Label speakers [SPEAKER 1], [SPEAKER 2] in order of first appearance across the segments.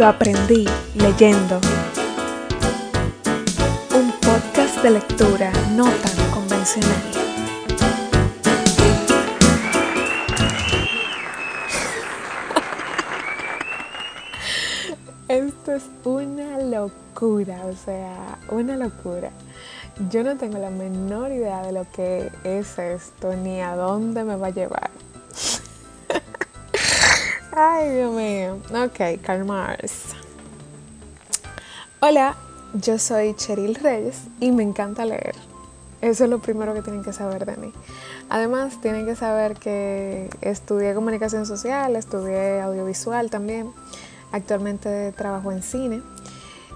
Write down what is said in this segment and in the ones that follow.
[SPEAKER 1] Lo aprendí leyendo. Un podcast de lectura no tan convencional. Esto es una locura, o sea, una locura. Yo no tengo la menor idea de lo que es esto ni a dónde me va a llevar. Ay, Dios mío. Ok, calmarse. Hola, yo soy Cheryl Reyes y me encanta leer. Eso es lo primero que tienen que saber de mí. Además, tienen que saber que estudié comunicación social, estudié audiovisual también. Actualmente trabajo en cine.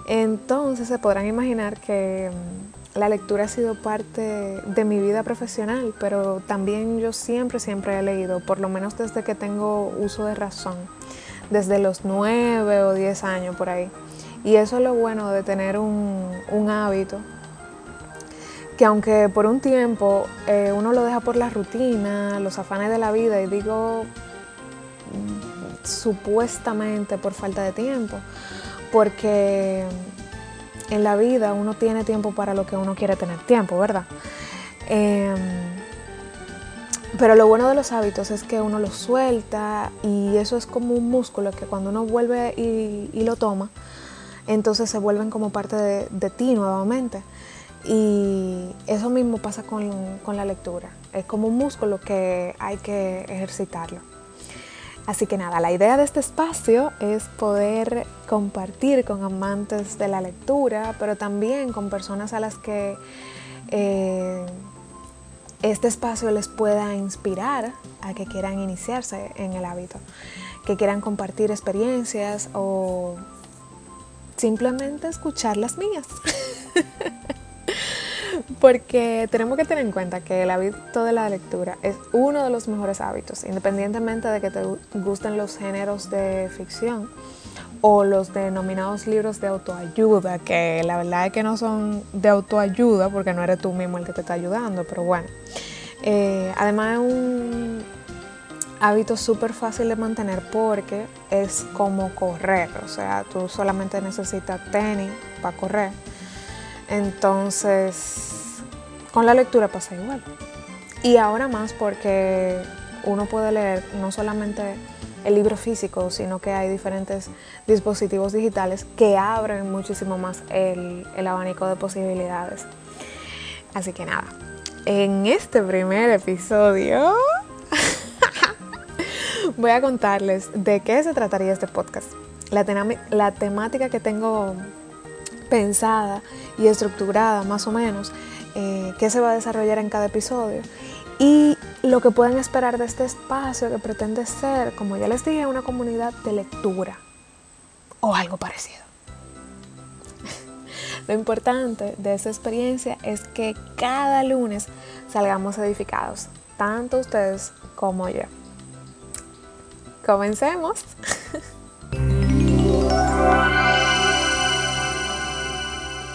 [SPEAKER 1] Entonces se podrán imaginar que mm, la lectura ha sido parte de mi vida profesional, pero también yo siempre, siempre he leído, por lo menos desde que tengo uso de razón, desde los nueve o diez años por ahí. Y eso es lo bueno de tener un, hábito, que aunque por un tiempo eh, uno lo deja por la rutina, los afanes de la vida, y digo supuestamente por falta de tiempo, porque en la vida uno tiene tiempo para lo que uno quiere tener tiempo, ¿verdad? Eh, pero lo bueno de los hábitos es que uno los suelta y eso es como un músculo que cuando uno vuelve y, y lo toma, entonces se vuelven como parte de, de, ti nuevamente. Y eso mismo pasa con, con la lectura. Es como un músculo que hay que ejercitarlo. Así que nada, la idea de este espacio es poder compartir con amantes de la lectura, pero también con personas a las que eh, este espacio les pueda inspirar a que quieran iniciarse en el hábito, que quieran compartir experiencias o simplemente escuchar las mías. Porque tenemos que tener en cuenta que el hábito de la lectura es uno de los mejores hábitos, independientemente de que te gusten los géneros de ficción o los denominados libros de autoayuda, que la verdad es que no son de autoayuda porque no eres tú mismo el que te está ayudando, pero bueno. Eh, además es un hábito súper fácil de mantener porque es como correr, o sea, tú solamente necesitas tenis para correr. Entonces, con la lectura pasa igual. Y ahora más porque uno puede leer no solamente el libro físico, sino que hay diferentes dispositivos digitales que abren muchísimo más el, el abanico de posibilidades. Así que nada, en este primer episodio voy a contarles de qué se trataría este podcast. La, la temática que tengo pensada y estructurada más o menos eh, qué se va a desarrollar en cada episodio y lo que pueden esperar de este espacio que pretende ser, como ya les dije, una comunidad de lectura o algo parecido. lo importante de esta experiencia es que cada lunes salgamos edificados, tanto ustedes como yo. Comencemos.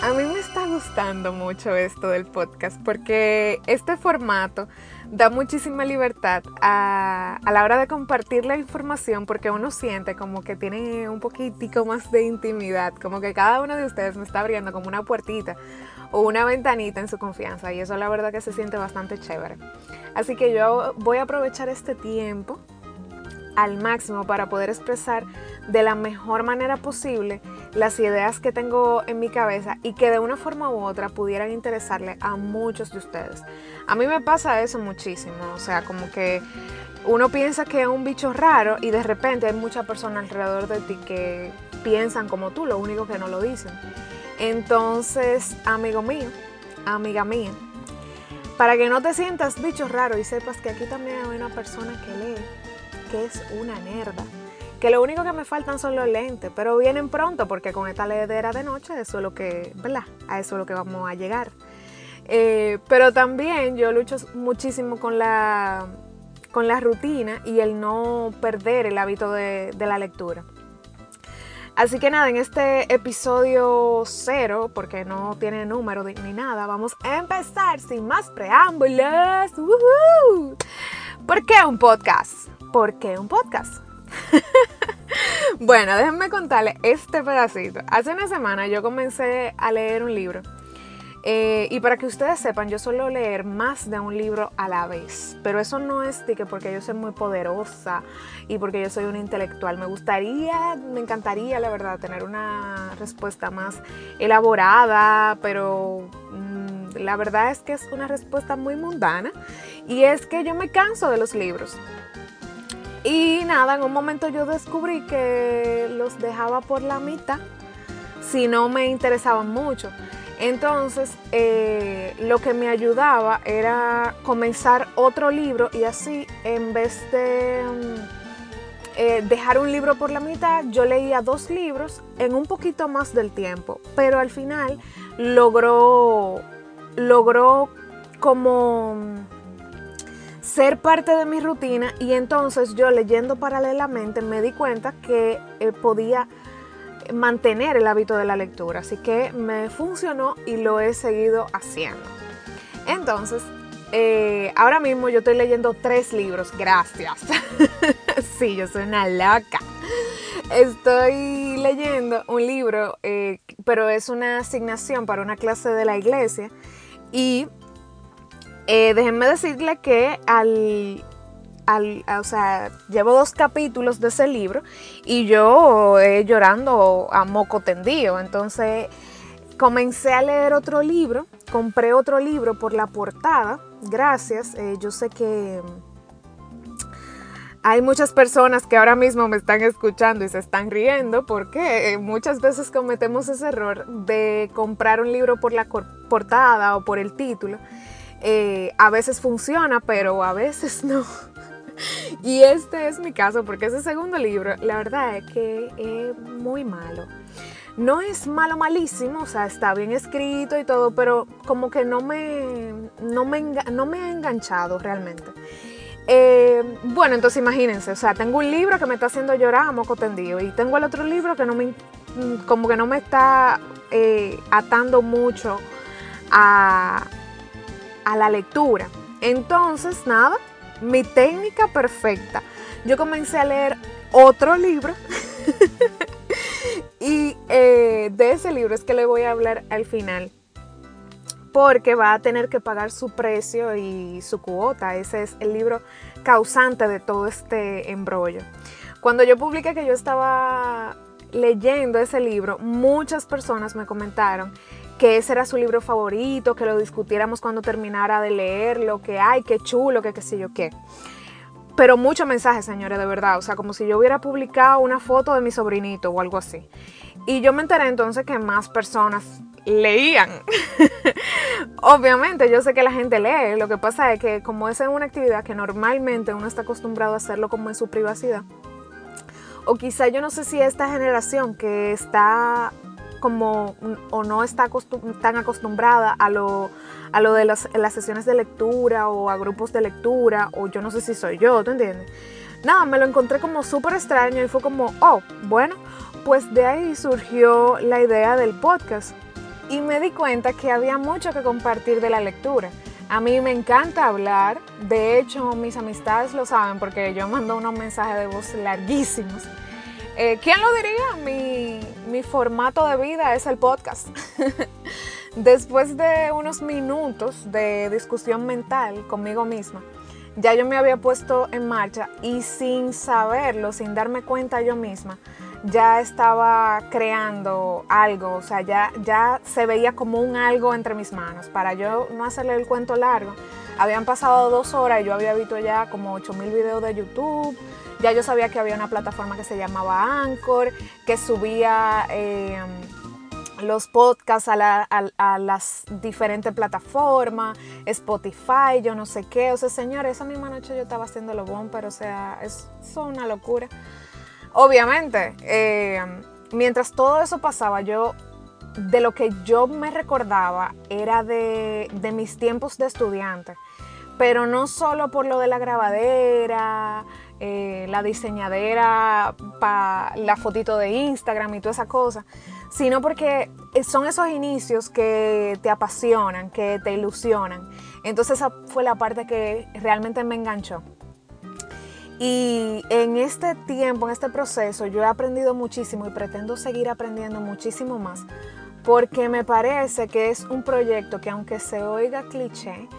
[SPEAKER 1] A mí me gustando mucho esto del podcast porque este formato da muchísima libertad a, a, la hora de compartir la información porque uno siente como que tiene un poquitico más de intimidad, como que cada uno de ustedes me está abriendo como una puertita o una ventanita en su confianza y eso la verdad que se siente bastante chévere. Así que yo voy a aprovechar este tiempo al máximo para poder expresar de la mejor manera posible las ideas que tengo en mi cabeza y que de una forma u otra pudieran interesarle a muchos de ustedes. A mí me pasa eso muchísimo, o sea, como que uno piensa que es un bicho raro y de repente hay muchas personas alrededor de ti que piensan como tú, lo único que no lo dicen. Entonces, amigo mío, amiga mía, para que no te sientas bicho raro y sepas que aquí también hay una persona que lee, que es una nerda que lo único que me faltan son los lentes, pero vienen pronto porque con esta ledera de noche eso es lo que, ¿verdad? A eso es lo que vamos a llegar. Eh, pero también yo lucho muchísimo con la, con la rutina y el no perder el hábito de, de la lectura. Así que nada, en este episodio cero, porque no tiene número ni nada, vamos a empezar sin más preámbulos. ¡Woohoo! ¿Por qué un podcast? ¿Por qué un podcast? bueno, déjenme contarles este pedacito. Hace una semana yo comencé a leer un libro. Eh, y para que ustedes sepan, yo suelo leer más de un libro a la vez. Pero eso no es de que porque yo soy muy poderosa y porque yo soy un intelectual. Me gustaría, me encantaría, la verdad, tener una respuesta más elaborada, pero la verdad es que es una respuesta muy mundana. Y es que yo me canso de los libros. Y nada, en un momento yo descubrí que los dejaba por la mitad si no me interesaban mucho. Entonces, eh, lo que me ayudaba era comenzar otro libro y así, en vez de mm, eh, dejar un libro por la mitad, yo leía dos libros en un poquito más del tiempo, pero al final logró, logró como ser parte de mi rutina y entonces yo leyendo paralelamente me di cuenta que eh, podía mantener el hábito de la lectura, así que me funcionó y lo he seguido haciendo. Entonces, eh, ahora mismo yo estoy leyendo tres libros, gracias. sí, yo soy una loca. Estoy leyendo un libro, eh, pero es una asignación para una clase de la iglesia y eh, déjenme decirle que al, o sea, llevo dos capítulos de ese libro y yo eh, llorando a moco tendido. Entonces comencé a leer otro libro, compré otro libro por la portada. Gracias, eh, yo sé que hay muchas personas que ahora mismo me están escuchando y se están riendo porque muchas veces cometemos ese error de comprar un libro por la portada o por el título eh, a veces funciona, pero a veces no. Y este es mi caso porque ese segundo libro, la verdad es que es muy malo. No es malo malísimo, o sea, está bien escrito y todo, pero como que no me, no me, no me ha enganchado realmente. Eh, bueno, entonces imagínense, o sea, tengo un libro que me está haciendo llorar a moco tendido y tengo el otro libro que no me, como que no me está eh, atando mucho a, a la lectura. Entonces, nada, mi técnica perfecta. Yo comencé a leer otro libro y eh, de ese libro es que le voy a hablar al final porque va a tener que pagar su precio y su cuota. Ese es el libro causante de todo este embrollo. Cuando yo publiqué que yo estaba leyendo ese libro, muchas personas me comentaron que ese era su libro favorito, que lo discutiéramos cuando terminara de leerlo, que ay, qué chulo, que qué sé yo qué. Pero muchos mensajes, señores, de verdad. O sea, como si yo hubiera publicado una foto de mi sobrinito o algo así. Y yo me enteré entonces que más personas leían. Obviamente, yo sé que la gente lee. Lo que pasa es que como es una actividad que normalmente uno está acostumbrado a hacerlo como en su privacidad, o quizá yo no sé si esta generación que está como o no está tan acostumbrada a lo, a lo de las, sesiones de lectura o a grupos de lectura o yo no sé si soy yo, ¿tú entiendes? Nada, me lo encontré como súper extraño y fue como, oh, bueno, pues de ahí surgió la idea del podcast y me di cuenta que había mucho que compartir de la lectura. A mí me encanta hablar, de hecho mis amistades lo saben porque yo mando unos mensajes de voz larguísimos eh, ¿Quién lo diría? Mi, formato de vida es el podcast. Después de unos minutos de discusión mental conmigo misma, ya yo me había puesto en marcha y sin saberlo, sin darme cuenta yo misma, ya estaba creando algo, o sea, ya, ya se veía como un algo entre mis manos. Para yo no hacerle el cuento largo, habían pasado dos horas y yo había visto ya como 8000 videos de YouTube, ya yo sabía que había una plataforma que se llamaba Anchor, que subía eh, los podcasts a, las diferentes plataformas, Spotify, yo no sé qué. O sea, señores, esa misma noche yo estaba haciendo lo bon, pero o sea, es, una locura. Obviamente, eh, mientras todo eso pasaba, yo de lo que yo me recordaba era de, mis tiempos de estudiante, pero no solo por lo de la grabadera, eh, la diseñadera para la fotito de Instagram y toda esa cosa, sino porque son esos inicios que te apasionan, que te ilusionan. Entonces esa fue la parte que realmente me enganchó. Y en este tiempo, en este proceso, yo he aprendido muchísimo y pretendo seguir aprendiendo muchísimo más, porque me parece que es un proyecto que aunque se oiga cliché,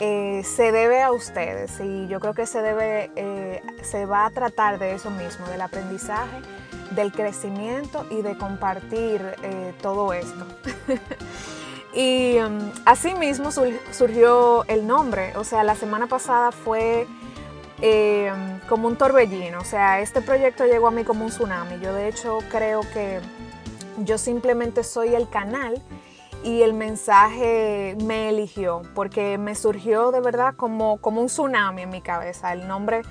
[SPEAKER 1] eh, se debe a ustedes y yo creo que se debe, eh, se va a tratar de eso mismo, del aprendizaje, del crecimiento y de compartir eh, todo esto. y um, así mismo surgió el nombre, o sea, la semana pasada fue como un torbellino, o sea, este proyecto llegó a mí como un tsunami. Yo de hecho creo que yo simplemente soy el canal y el mensaje me eligió porque me surgió de verdad como, como un tsunami en mi cabeza. El nombre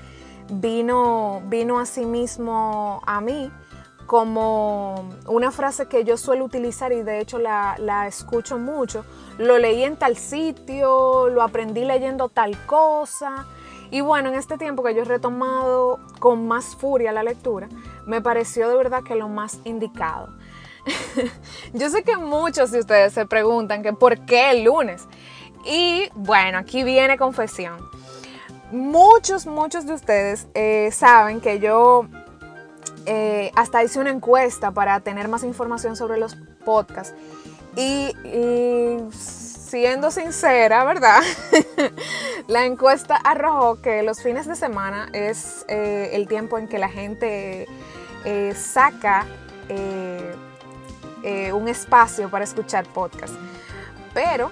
[SPEAKER 1] vino, vino a sí mismo a mí como una frase que yo suelo utilizar y de hecho la, la, escucho mucho. Lo leí en tal sitio, lo aprendí leyendo tal cosa. Y bueno, en este tiempo que yo he retomado con más furia la lectura, me pareció de verdad que lo más indicado. Yo sé que muchos de ustedes se preguntan que por qué el lunes. Y bueno, aquí viene confesión. Muchos, muchos de ustedes eh, saben que yo eh, hasta hice una encuesta para tener más información sobre los podcasts. Y, siendo sincera, ¿verdad? la encuesta arrojó que los fines de semana es eh, el tiempo en que la gente saca eh, un espacio para escuchar podcast. Pero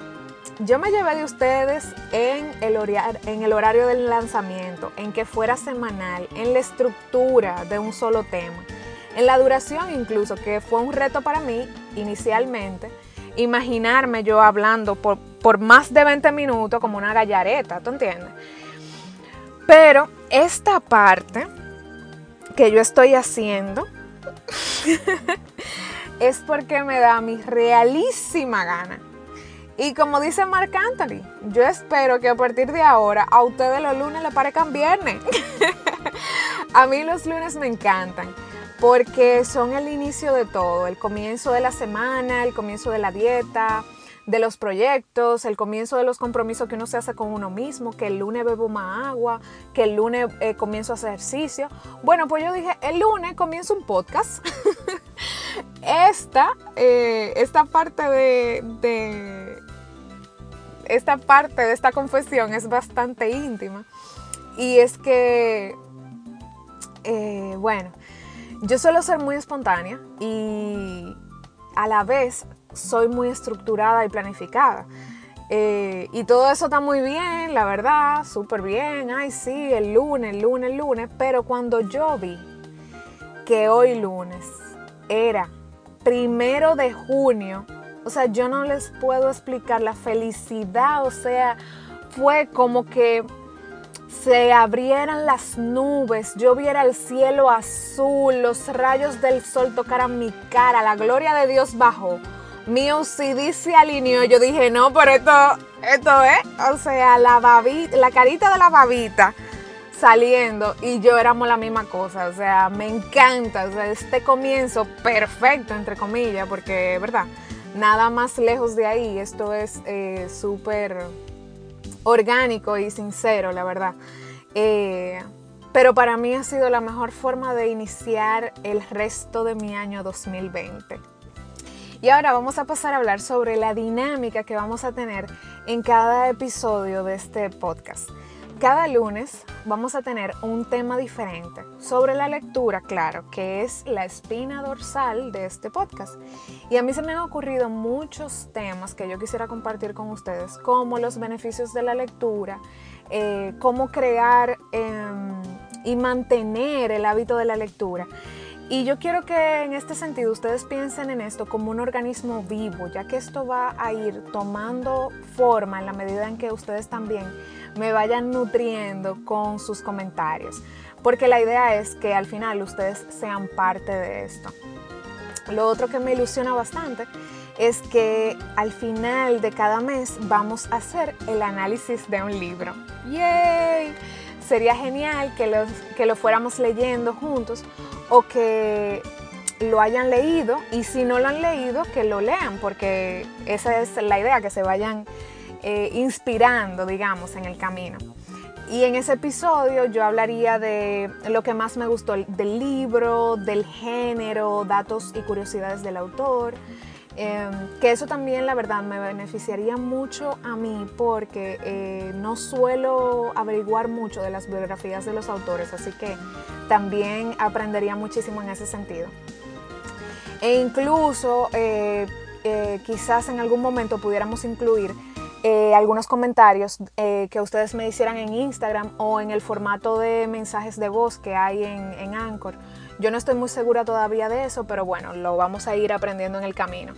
[SPEAKER 1] yo me llevé de ustedes en el horario del lanzamiento, en que fuera semanal, en la estructura de un solo tema, en la duración incluso, que fue un reto para mí inicialmente, imaginarme yo hablando por, por más de 20 minutos como una gallareta, ¿tú entiendes? Pero esta parte que yo estoy haciendo es porque me da mi realísima gana. Y como dice Marc Anthony, yo espero que a partir de ahora a ustedes los lunes les parezcan viernes. a mí los lunes me encantan porque son el inicio de todo, el comienzo de la semana, el comienzo de la dieta, de los proyectos, el comienzo de los compromisos que uno se hace con uno mismo, que el lunes bebo más agua, que el lunes eh, comienzo a hacer ejercicio. Bueno, pues yo dije, el lunes comienzo un podcast. esta, eh, esta parte de, esta parte de esta confesión es bastante íntima. Y es que, eh, bueno, yo suelo ser muy espontánea y a la vez soy muy estructurada y planificada. Eh, y todo eso está muy bien, la verdad, súper bien. Ay, sí, el lunes, el lunes, el lunes. Pero cuando yo vi que hoy lunes era primero de junio, o sea, yo no les puedo explicar la felicidad, o sea, fue como que se abrieran las nubes, yo viera el cielo azul, los rayos del sol tocaran mi cara, la gloria de Dios bajó mi OCD se alineó. Yo dije, no, pero esto, esto es, o sea, la la carita de la babita saliendo y yo éramos la misma cosa. O sea, me encanta. O sea, este comienzo perfecto, entre comillas, porque, ¿verdad? Nada más lejos de ahí. Esto es eh, súper orgánico y sincero, la verdad. Eh, pero para mí ha sido la mejor forma de iniciar el resto de mi año 2020. Y ahora vamos a pasar a hablar sobre la dinámica que vamos a tener en cada episodio de este podcast. Cada lunes vamos a tener un tema diferente sobre la lectura, claro, que es la espina dorsal de este podcast. Y a mí se me han ocurrido muchos temas que yo quisiera compartir con ustedes, como los beneficios de la lectura, eh, cómo crear em, y mantener el hábito de la lectura. Y yo quiero que en este sentido ustedes piensen en esto como un organismo vivo, ya que esto va a ir tomando forma en la medida en que ustedes también me vayan nutriendo con sus comentarios. Porque la idea es que al final ustedes sean parte de esto. Lo otro que me ilusiona bastante es que al final de cada mes vamos a hacer el análisis de un libro. ¡Yay! Sería genial que, los, que lo fuéramos leyendo juntos o que lo hayan leído y si no lo han leído, que lo lean, porque esa es la idea, que se vayan eh, inspirando, digamos, en el camino. y en ese episodio yo hablaría de lo que más me gustó del libro, del género, datos y curiosidades del autor. Em, que eso también la verdad me beneficiaría mucho a mí porque eh, no suelo averiguar mucho de las biografías de los autores, así que también aprendería muchísimo en ese sentido. E incluso eh, quizás en algún momento pudiéramos incluir eh, algunos comentarios eh, que ustedes me hicieran en Instagram o en el formato de mensajes de voz que hay en, Anchor. Yo no estoy muy segura todavía de eso, pero bueno, lo vamos a ir aprendiendo en el camino.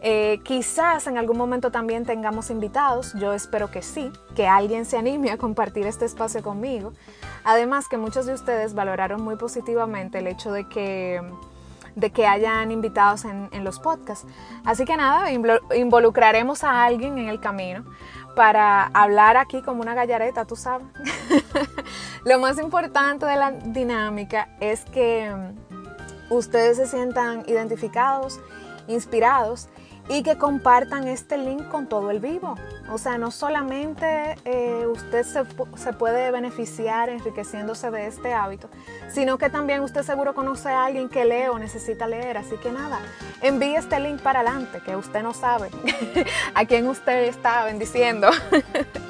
[SPEAKER 1] Eh, quizás en algún momento también tengamos invitados, yo espero que sí, que alguien se anime a compartir este espacio conmigo. Además que muchos de ustedes valoraron muy positivamente el hecho de que de que hayan invitados en, los podcasts. Así que nada, involucraremos a alguien en el camino para hablar aquí como una gallareta, tú sabes. Lo más importante de la dinámica es que mm, ustedes se sientan identificados, inspirados y que compartan este link con todo el vivo. O sea, no solamente eh, usted se, se, puede beneficiar enriqueciéndose de este hábito, sino que también usted seguro conoce a alguien que lee o necesita leer. Así que nada, envíe este link para adelante, que usted no sabe a quién usted está bendiciendo.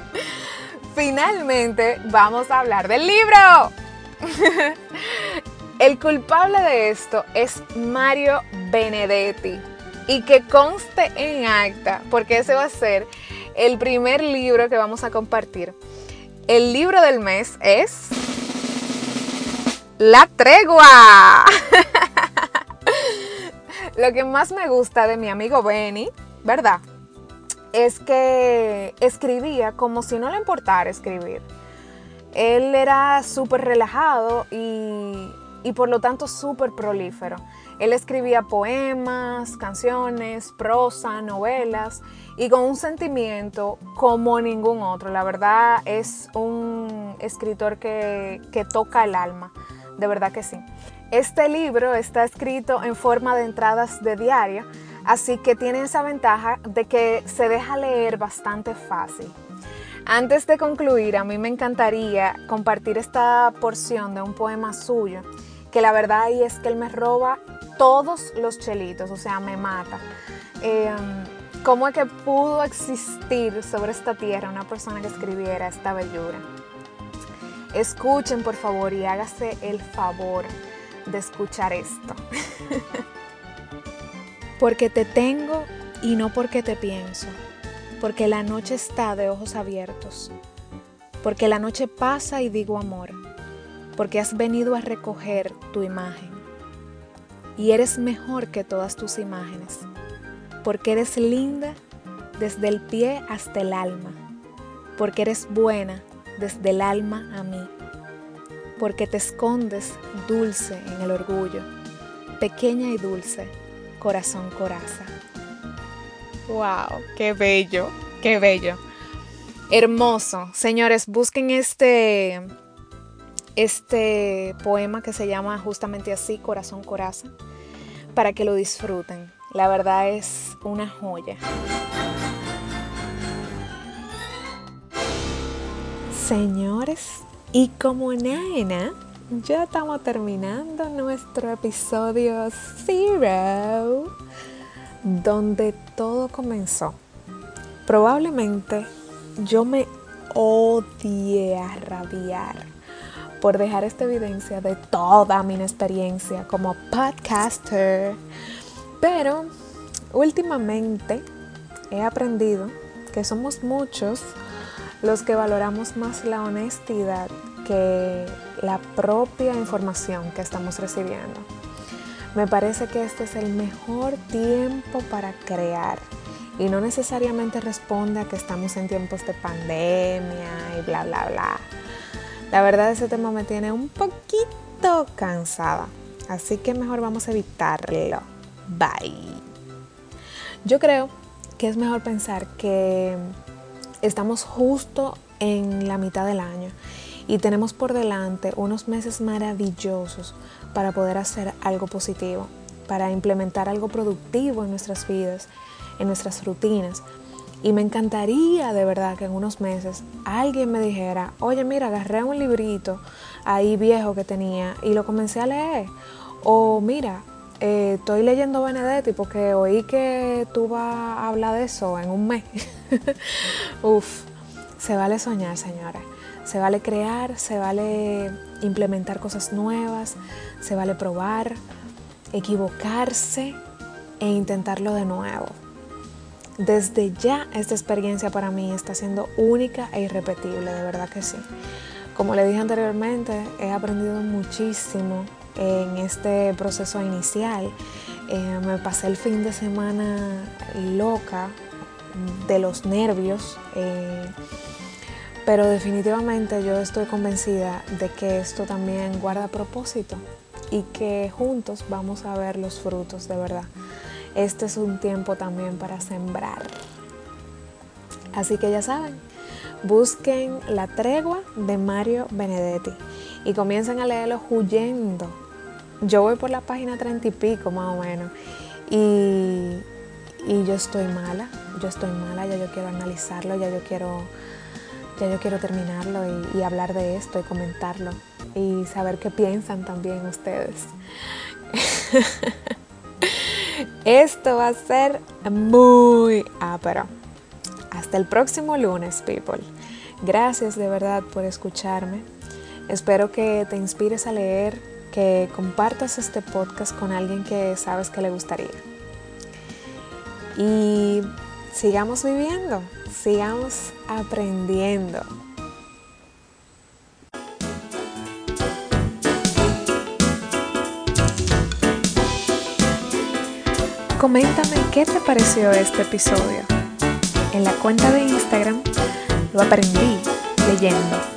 [SPEAKER 1] Finalmente, vamos a hablar del libro. El culpable de esto es Mario Benedetti y que conste en acta, porque ese va a ser el primer libro que vamos a compartir. El libro del mes es La Tregua. Lo que más me gusta de mi amigo Benny, ¿verdad? Es que escribía como si no le importara escribir. Él era súper relajado y, y por lo tanto súper prolífero. Él escribía poemas, canciones, prosa, novelas y con un sentimiento como ningún otro. La verdad es un escritor que, toca el alma, de verdad que sí. Este libro está escrito en forma de entradas de diario, así que tiene esa ventaja de que se deja leer bastante fácil. Antes de concluir, a mí me encantaría compartir esta porción de un poema suyo, que la verdad es que él me roba todos los chelitos, o sea, me mata. Em, ¿Cómo es que pudo existir sobre esta tierra una persona que escribiera esta bellura? Escuchen por favor y hágase el favor de escuchar esto. porque te tengo y no porque te pienso, porque la noche está de ojos abiertos, porque la noche pasa y digo amor, porque has venido a recoger tu imagen y eres mejor que todas tus imágenes, porque eres linda desde el pie hasta el alma, porque eres buena desde el alma a mí, porque te escondes dulce en el orgullo, pequeña y dulce, corazón coraza. ¡Wow! ¡Qué bello! ¡Qué bello! Hermoso. Señores, busquen este este poema que se llama justamente así, Corazón Coraza, para que lo disfruten. La verdad es una joya. Señores, y como nena, ya estamos terminando nuestro episodio Zero, donde todo comenzó. Probablemente yo me odié a rabiar por dejar esta evidencia de toda mi experiencia como podcaster. Pero últimamente he aprendido que somos muchos los que valoramos más la honestidad que la propia información que estamos recibiendo. Me parece que este es el mejor tiempo para crear y no necesariamente responde a que estamos en tiempos de pandemia y bla, bla, bla. La verdad ese tema me tiene un poquito cansada, así que mejor vamos a evitarlo. Bye. Yo creo que es mejor pensar que estamos justo en la mitad del año y tenemos por delante unos meses maravillosos para poder hacer algo positivo, para implementar algo productivo en nuestras vidas, en nuestras rutinas. Y me encantaría de verdad que en unos meses alguien me dijera, oye mira, agarré un librito ahí viejo que tenía y lo comencé a leer. O mira, eh, estoy leyendo Benedetti porque oí que tú vas a hablar de eso en un mes. Uf, se vale soñar, señores. Se vale crear, se vale implementar cosas nuevas, se vale probar, equivocarse e intentarlo de nuevo. Desde ya esta experiencia para mí está siendo única e irrepetible, de verdad que sí. Como le dije anteriormente, he aprendido muchísimo en este proceso inicial. Eh, me pasé el fin de semana loca de los nervios, eh, pero definitivamente yo estoy convencida de que esto también guarda propósito y que juntos vamos a ver los frutos de verdad este es un tiempo también para sembrar. Así que ya saben, busquen La tregua de Mario Benedetti y comiencen a leerlo huyendo. Yo voy por la página treinta y pico más o menos y, yo estoy mala, yo estoy mala, ya yo quiero analizarlo, ya yo quiero, ya yo quiero terminarlo y, y hablar de esto y comentarlo y saber qué piensan también ustedes. Esto va a ser muy ápero. Hasta el próximo lunes, people. Gracias de verdad por escucharme. Espero que te inspires a leer, que compartas este podcast con alguien que sabes que le gustaría. Y sigamos viviendo, sigamos aprendiendo. Coméntame qué te pareció este episodio. En la cuenta de Instagram lo aprendí leyendo.